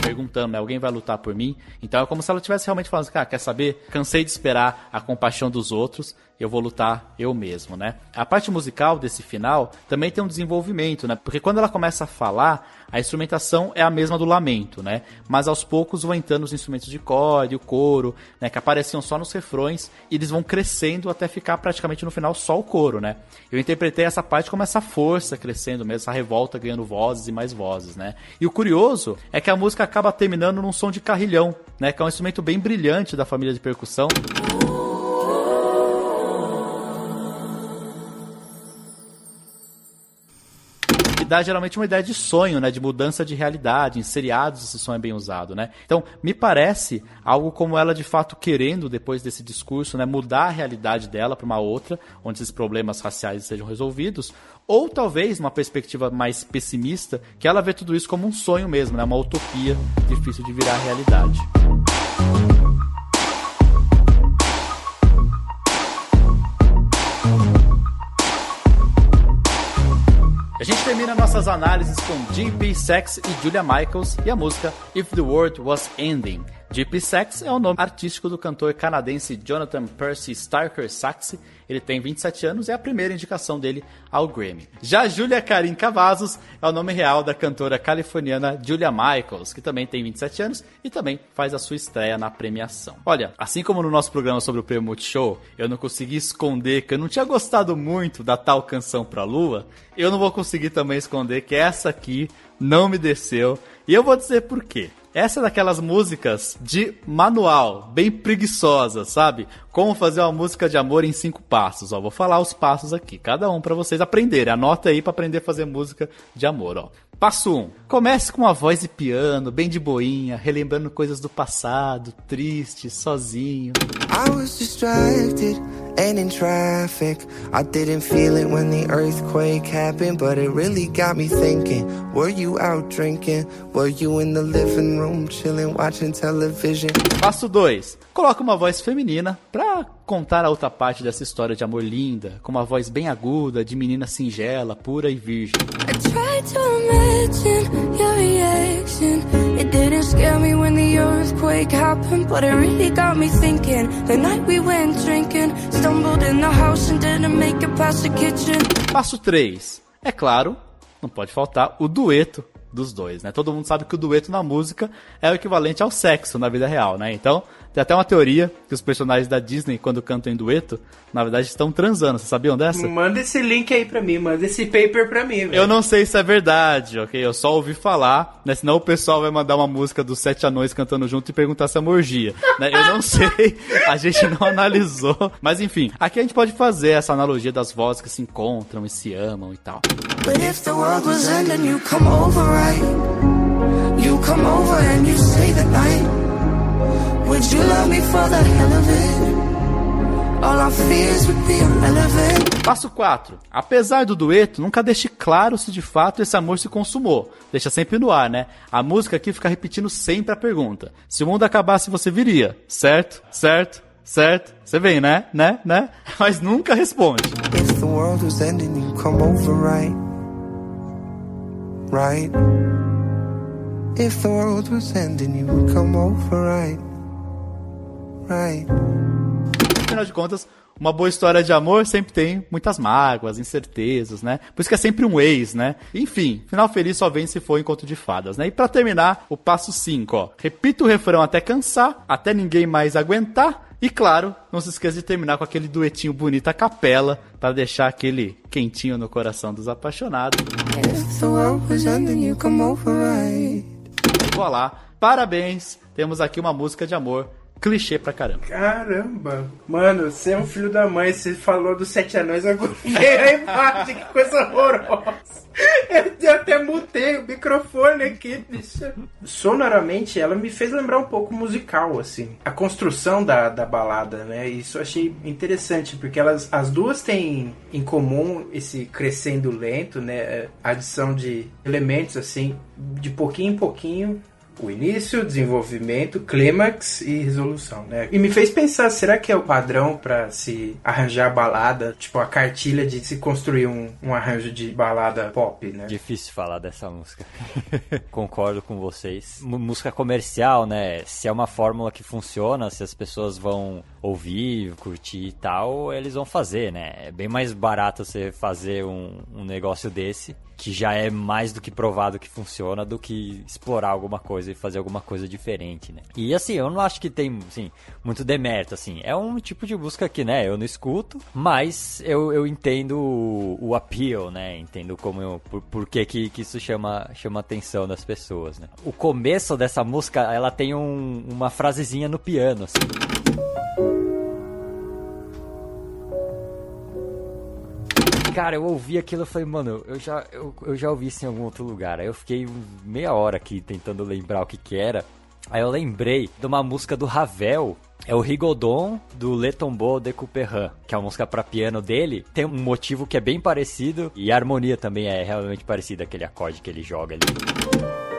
Perguntando, né, alguém vai lutar por mim? Então é como se ela estivesse realmente falando, cara, quer saber? Cansei de esperar a compaixão dos outros, eu vou lutar eu mesmo, né? A parte musical desse final também tem um desenvolvimento, né? Porque quando ela começa a falar, a instrumentação é a mesma do lamento, né? Mas aos poucos vão entrando os instrumentos de corda o coro, né? Que apareciam só nos refrões e eles vão crescendo até ficar praticamente no final só o coro, né? Eu interpretei essa parte como essa força crescendo mesmo, essa revolta ganhando vozes e mais vozes, né? E o curioso é que a música acaba terminando num som de carrilhão, né? Que é um instrumento bem brilhante da família de percussão. Dá geralmente uma ideia de sonho, né? De mudança de realidade. Em seriados esse som é bem usado, né? Então, me parece algo como ela de fato querendo, depois desse discurso, né? Mudar a realidade dela para uma outra, onde esses problemas raciais sejam resolvidos. Ou talvez, uma perspectiva mais pessimista, que ela vê tudo isso como um sonho mesmo, né? Uma utopia difícil de virar realidade. A gente termina nossas análises com G.P. Sex e Julia Michaels e a música If the World Was Ending. G.P. Sax é o nome artístico do cantor canadense Jonathan Percy Starker Saxe. Ele tem 27 anos e é a primeira indicação dele ao Grammy. Já Julia Karim Cavazos é o nome real da cantora californiana Julia Michaels, que também tem 27 anos e também faz a sua estreia na premiação. Olha, assim como no nosso programa sobre o Prêmio Multishow, eu não consegui esconder que eu não tinha gostado muito da tal canção pra lua, eu não vou conseguir também esconder que essa aqui não me desceu. E eu vou dizer por quê. Essa é daquelas músicas de manual, bem preguiçosa, sabe? Como fazer uma música de amor em cinco passos. Ó, vou falar os passos aqui, cada um para vocês aprenderem. Anota aí para aprender a fazer música de amor, ó. Passo 1. Um, comece com uma voz de piano, bem de boinha, relembrando coisas do passado, triste, sozinho. I was distracted and in traffic. I didn't feel it when the earthquake happened, but it really got me thinking. Were you out drinking? Were you in the living room chilling, watching television? Passo 2. Coloca uma voz feminina pra contar a outra parte dessa história de amor linda, com uma voz bem aguda, de menina singela, pura e virgem. I tried to imagine your reaction. It didn't scare me when the earthquake happened, but it really got me thinking. The night we went drinking, stumbled in the house and didn't make it past the kitchen. Passo 3. É claro, não pode faltar o dueto dos dois, né? Todo mundo sabe que o dueto na música é o equivalente ao sexo na vida real, né? Então, tem até uma teoria que os personagens da Disney, quando cantam em dueto, na verdade estão transando. Vocês sabiam dessa? Manda esse link aí pra mim, manda esse paper pra mim. Véio. Eu não sei se é verdade, ok? Eu só ouvi falar, né? Senão o pessoal vai mandar uma música dos Sete Anões cantando junto e perguntar se é morgia. né? Eu não <laughs> sei, a gente não analisou. Mas enfim, aqui a gente pode fazer essa analogia das vozes que se encontram e se amam e tal. But if the world was ending, you come over, right? You come over and you say the night. Would you love me for the hell of it? All our fears would be irrelevant. Passo 4. Apesar do dueto, nunca deixe claro se de fato esse amor se consumou. Deixa sempre no ar, né? A música aqui fica repetindo sempre a pergunta. Se o mundo acabasse, você viria, certo? Certo? Certo? Você vem, né? Né? Né? <laughs> Mas nunca responde. If the world was ending, you come over, right? Right? If the world was ending, you would come over, right? right. Afinal de contas, uma boa história de amor sempre tem muitas mágoas, incertezas, né? Por isso que é sempre um ex, né? Enfim, final feliz só vem se for encontro de fadas, né? E para terminar, o passo 5, ó. Repita o refrão até cansar, até ninguém mais aguentar. E claro, não se esqueça de terminar com aquele duetinho bonito a capela para deixar aquele quentinho no coração dos apaixonados. Voilà, parabéns! Temos aqui uma música de amor clichê pra caramba. Caramba! Mano, você é um filho da mãe, você falou dos sete anões, agora veio a imagem, que coisa horrorosa. Eu até mutei o microfone aqui, bicho. Sonoramente, ela me fez lembrar um pouco musical, assim. A construção da, da balada, né? Isso eu achei interessante, porque elas, as duas têm em comum esse crescendo lento, né? A adição de elementos, assim, de pouquinho em pouquinho o início, desenvolvimento, clímax e resolução, né? E me fez pensar, será que é o padrão para se arranjar balada, tipo a cartilha de se construir um, um arranjo de balada pop, né? Difícil falar dessa música. <laughs> Concordo com vocês. M música comercial, né? Se é uma fórmula que funciona, se as pessoas vão ouvir, curtir e tal, eles vão fazer, né? É bem mais barato você fazer um, um negócio desse que já é mais do que provado que funciona do que explorar alguma coisa e fazer alguma coisa diferente, né? E assim, eu não acho que tem, assim, muito demérito, assim. É um tipo de busca que, né, eu não escuto, mas eu, eu entendo o, o appeal, né? Entendo como eu, por, por que, que, que isso chama, chama atenção das pessoas, né? O começo dessa música, ela tem um, uma frasezinha no piano, assim. Cara, eu ouvi aquilo e falei, mano, eu já, eu, eu já ouvi isso em algum outro lugar. Aí eu fiquei meia hora aqui tentando lembrar o que que era. Aí eu lembrei de uma música do Ravel, é o Rigodon do Le Tombeau de Couperin, que é uma música para piano dele. Tem um motivo que é bem parecido e a harmonia também é realmente parecida, aquele acorde que ele joga ali.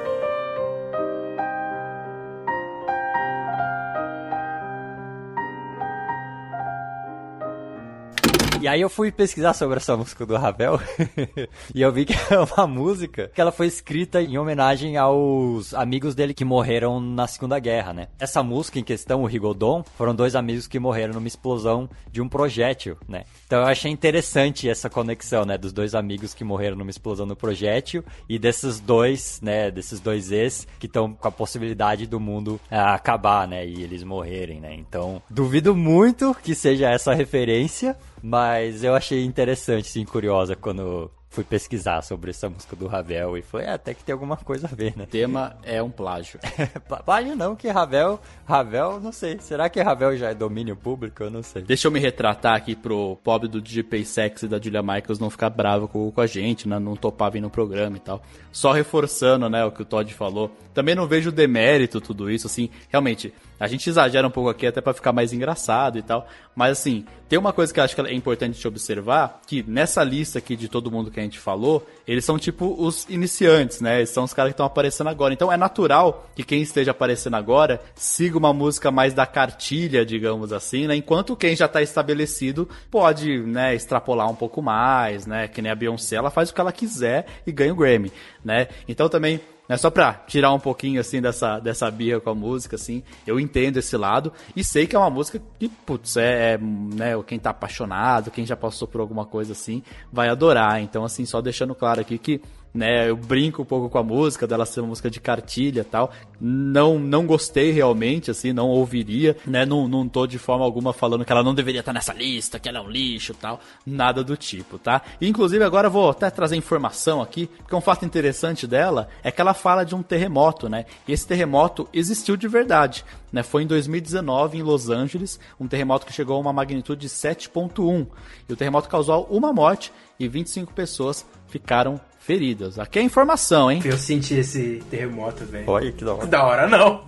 E aí eu fui pesquisar sobre essa música do Ravel <laughs> e eu vi que é uma música que ela foi escrita em homenagem aos amigos dele que morreram na Segunda Guerra, né? Essa música em questão, o Rigodon, foram dois amigos que morreram numa explosão de um projétil, né? Então eu achei interessante essa conexão, né, dos dois amigos que morreram numa explosão do projétil e desses dois, né, desses dois ex que estão com a possibilidade do mundo é, acabar, né, e eles morrerem, né? Então, duvido muito que seja essa referência, mas eu achei interessante, sim, curiosa quando fui pesquisar sobre essa música do Ravel e foi é, até que tem alguma coisa a ver, né? O tema é um plágio. <laughs> plágio não, que Ravel, Ravel, não sei. Será que Ravel já é domínio público? Eu não sei. Deixa eu me retratar aqui pro pobre do DJ Sex e da Julia Michaels não ficar bravo com, com a gente, né? Não topar vir no programa e tal. Só reforçando, né, o que o Todd falou. Também não vejo demérito tudo isso, assim, realmente a gente exagera um pouco aqui até para ficar mais engraçado e tal. Mas assim, tem uma coisa que eu acho que é importante te observar, que nessa lista aqui de todo mundo que a gente falou, eles são tipo os iniciantes, né? Eles são os caras que estão aparecendo agora. Então é natural que quem esteja aparecendo agora siga uma música mais da cartilha, digamos assim, né? Enquanto quem já está estabelecido pode, né, extrapolar um pouco mais, né? Que nem a Beyoncé, ela faz o que ela quiser e ganha o Grammy, né? Então também né, só pra tirar um pouquinho, assim, dessa, dessa birra com a música, assim. Eu entendo esse lado e sei que é uma música que, putz, é, é né, quem tá apaixonado, quem já passou por alguma coisa assim, vai adorar. Então, assim, só deixando claro aqui que né? Eu brinco um pouco com a música, dela ser uma música de cartilha e tal. Não, não gostei realmente, assim, não ouviria, né? Não, não tô de forma alguma falando que ela não deveria estar nessa lista, que ela é um lixo tal. Nada do tipo, tá? E, inclusive, agora vou até trazer informação aqui, porque um fato interessante dela é que ela fala de um terremoto, né? E esse terremoto existiu de verdade. Né, foi em 2019 em Los Angeles, um terremoto que chegou a uma magnitude de 7.1. E o terremoto causou uma morte e 25 pessoas ficaram feridas. Aqui é informação, hein? Eu senti esse terremoto, velho. Olha que da hora. Da hora não.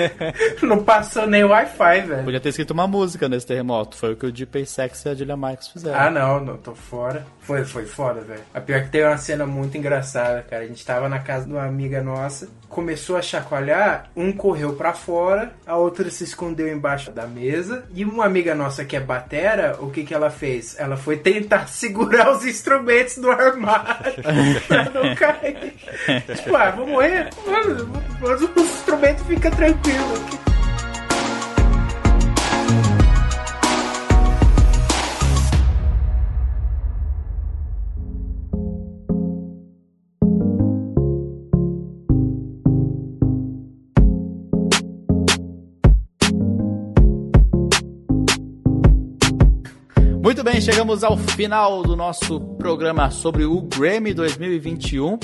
<laughs> não passou nem Wi-Fi, velho. Podia ter escrito uma música nesse terremoto. Foi o que o Deep Sex e a Julia Marcos fizeram. Ah, não, não, tô fora. Foi, foi foda, velho. A pior que tem uma cena muito engraçada, cara. A gente tava na casa de uma amiga nossa, começou a chacoalhar, um correu para fora, a outra se escondeu embaixo da mesa, e uma amiga nossa que é batera, o que que ela fez? Ela foi tentar <laughs> segurar os instrumentos do armário <laughs> pra não cair. tipo, ah, vou morrer? Mas o instrumento fica tranquilo. Chegamos ao final do nosso programa sobre o Grammy 2021.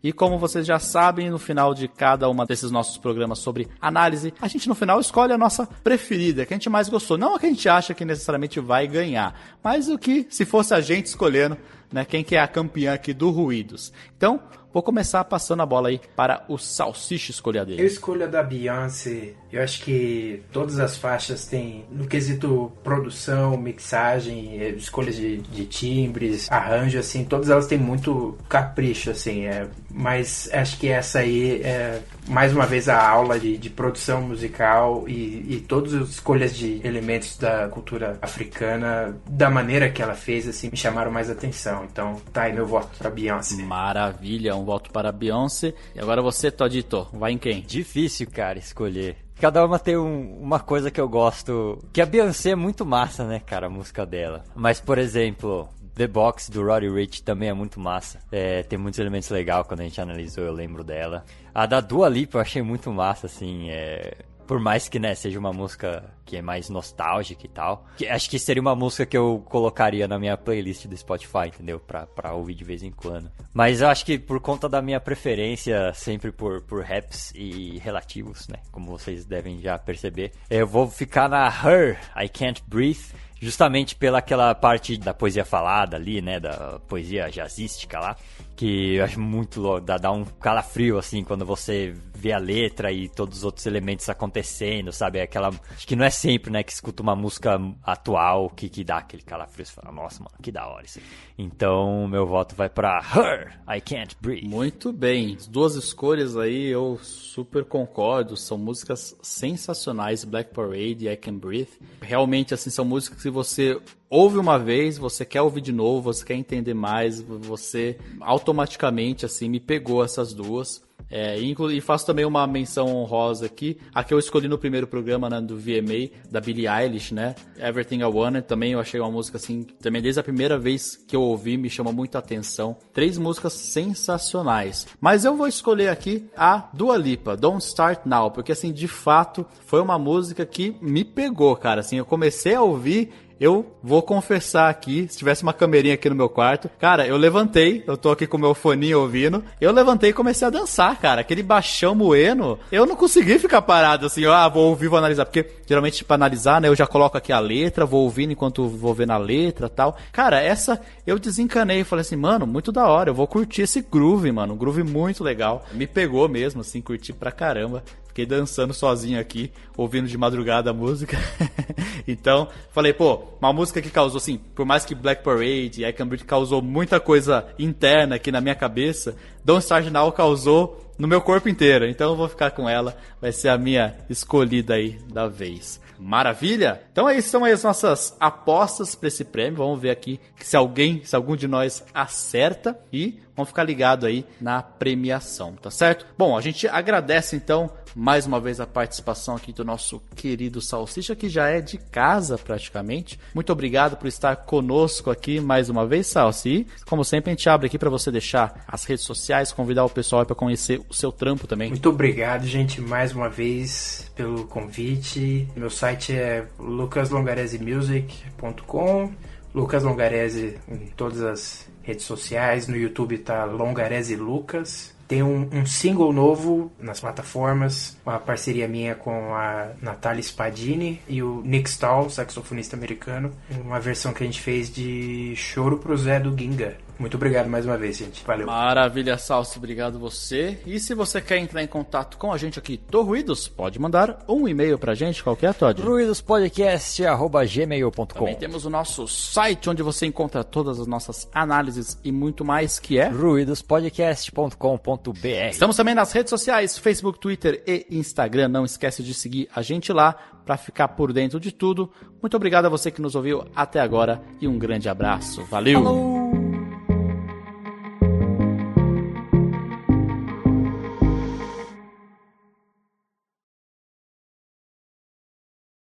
E como vocês já sabem, no final de cada uma desses nossos programas sobre análise, a gente no final escolhe a nossa preferida, que a gente mais gostou. Não a que a gente acha que necessariamente vai ganhar, mas o que, se fosse a gente escolhendo, né, quem que é a campeã aqui do Ruídos. Então, Vou começar passando a bola aí para o Salsicha escolher a dele. Eu escolho a da Beyoncé. Eu acho que todas as faixas têm, no quesito produção, mixagem, eh, escolhas de, de timbres, arranjo, assim, todas elas têm muito capricho, assim. É, mas acho que essa aí é mais uma vez a aula de, de produção musical e, e todas as escolhas de elementos da cultura africana, da maneira que ela fez, assim, me chamaram mais atenção. Então, tá aí meu voto para Beyoncé. Maravilha, um voto para Beyoncé. E agora você, Todito, vai em quem? Difícil, cara, escolher. cada uma tem um, uma coisa que eu gosto. Que a Beyoncé é muito massa, né, cara, a música dela. Mas, por exemplo, The Box do Roddy Rich também é muito massa. É, tem muitos elementos legais quando a gente analisou, eu lembro dela. A da Dua Lipa eu achei muito massa, assim. É, por mais que, né, seja uma música que é mais nostálgica e tal. Que, acho que seria uma música que eu colocaria na minha playlist do Spotify, entendeu? Pra, pra ouvir de vez em quando. Mas eu acho que por conta da minha preferência sempre por, por raps e relativos, né? Como vocês devem já perceber, eu vou ficar na Her, I Can't Breathe justamente pela aquela parte da poesia falada ali, né, da poesia jazzística lá, que eu acho muito dá, dá um calafrio, assim, quando você vê a letra e todos os outros elementos acontecendo, sabe? É aquela. Acho que não é sempre, né, que escuta uma música atual que, que dá aquele calafrio. Você fala, nossa, mano, que da hora isso. Então, meu voto vai pra Her, I Can't Breathe. Muito bem. As duas escolhas aí eu super concordo. São músicas sensacionais. Black Parade e I Can Breathe. Realmente, assim, são músicas que você ouve uma vez, você quer ouvir de novo, você quer entender mais, você automaticamente assim me pegou essas duas. É, e faço também uma menção honrosa aqui, a que eu escolhi no primeiro programa né, do VMA, da Billie Eilish, né? Everything I Wanted, também eu achei uma música assim, também desde a primeira vez que eu ouvi, me chamou muita atenção. Três músicas sensacionais. Mas eu vou escolher aqui a Dua Lipa, Don't Start Now, porque assim, de fato, foi uma música que me pegou, cara. Assim, eu comecei a ouvir eu vou confessar aqui, se tivesse uma camerinha aqui no meu quarto, cara, eu levantei, eu tô aqui com meu foninho ouvindo, eu levantei e comecei a dançar, cara. Aquele baixão moeno, eu não consegui ficar parado assim, ah, vou ouvir, vou analisar, porque geralmente para analisar, né, eu já coloco aqui a letra, vou ouvindo enquanto vou vendo a letra, tal. Cara, essa eu desencanei, falei assim, mano, muito da hora, eu vou curtir esse groove, mano, um groove muito legal. Me pegou mesmo assim, curti pra caramba. Fiquei dançando sozinho aqui, ouvindo de madrugada a música. <laughs> então, falei, pô, uma música que causou, assim, por mais que Black Parade e I Can Breathe causou muita coisa interna aqui na minha cabeça, Don't Start Now causou no meu corpo inteiro. Então eu vou ficar com ela, vai ser a minha escolhida aí da vez. Maravilha? Então aí são aí as nossas apostas para esse prêmio. Vamos ver aqui se alguém, se algum de nós acerta e vamos ficar ligado aí na premiação, tá certo? Bom, a gente agradece então mais uma vez a participação aqui do nosso querido Salsicha, que já é de casa praticamente. Muito obrigado por estar conosco aqui mais uma vez, Salsi. Como sempre, a gente abre aqui para você deixar as redes sociais, convidar o pessoal para conhecer o seu trampo também. Muito obrigado, gente, mais uma vez pelo convite. Meu site é lucaslongaresemusic.com. Lucas Longarese em todas as redes sociais. No YouTube tá Longarese Lucas. Tem um, um, single novo nas plataformas, uma parceria minha com a Natalia Spadini e o Nick Stahl, saxofonista americano. Uma versão que a gente fez de Choro pro Zé do Ginga. Muito obrigado mais uma vez, gente. Valeu. Maravilha, Salso. Obrigado você. E se você quer entrar em contato com a gente aqui do Ruídos, pode mandar um e-mail pra gente, qualquer é, Todd? ruidospodcast.gmail.com Também temos o nosso site, onde você encontra todas as nossas análises e muito mais, que é... ruidospodcast.com.br Estamos também nas redes sociais, Facebook, Twitter e Instagram. Não esquece de seguir a gente lá para ficar por dentro de tudo. Muito obrigado a você que nos ouviu até agora e um grande abraço. Valeu! Falou.